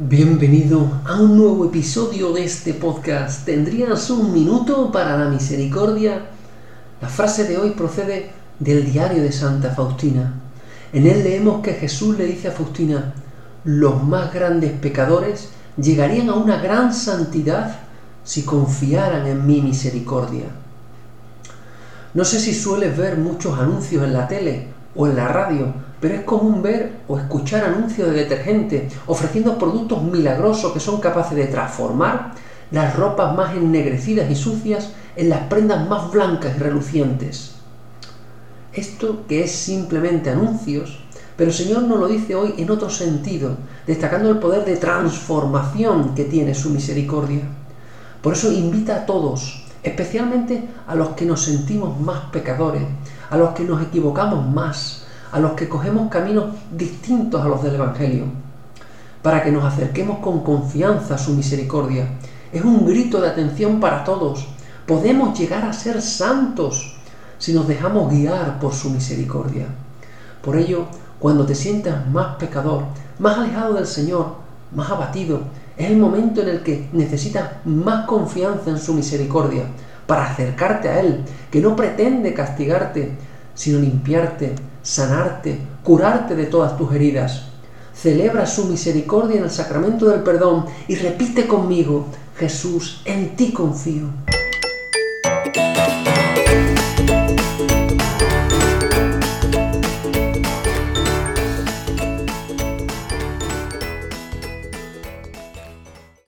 Bienvenido a un nuevo episodio de este podcast. ¿Tendrías un minuto para la misericordia? La frase de hoy procede del diario de Santa Faustina. En él leemos que Jesús le dice a Faustina, los más grandes pecadores llegarían a una gran santidad si confiaran en mi misericordia. No sé si sueles ver muchos anuncios en la tele o en la radio pero es común ver o escuchar anuncios de detergente ofreciendo productos milagrosos que son capaces de transformar las ropas más ennegrecidas y sucias en las prendas más blancas y relucientes. Esto que es simplemente anuncios, pero el Señor nos lo dice hoy en otro sentido, destacando el poder de transformación que tiene su misericordia. Por eso invita a todos, especialmente a los que nos sentimos más pecadores, a los que nos equivocamos más, a los que cogemos caminos distintos a los del Evangelio, para que nos acerquemos con confianza a su misericordia. Es un grito de atención para todos. Podemos llegar a ser santos si nos dejamos guiar por su misericordia. Por ello, cuando te sientas más pecador, más alejado del Señor, más abatido, es el momento en el que necesitas más confianza en su misericordia para acercarte a Él, que no pretende castigarte, sino limpiarte, sanarte, curarte de todas tus heridas. Celebra su misericordia en el sacramento del perdón y repite conmigo, Jesús, en ti confío.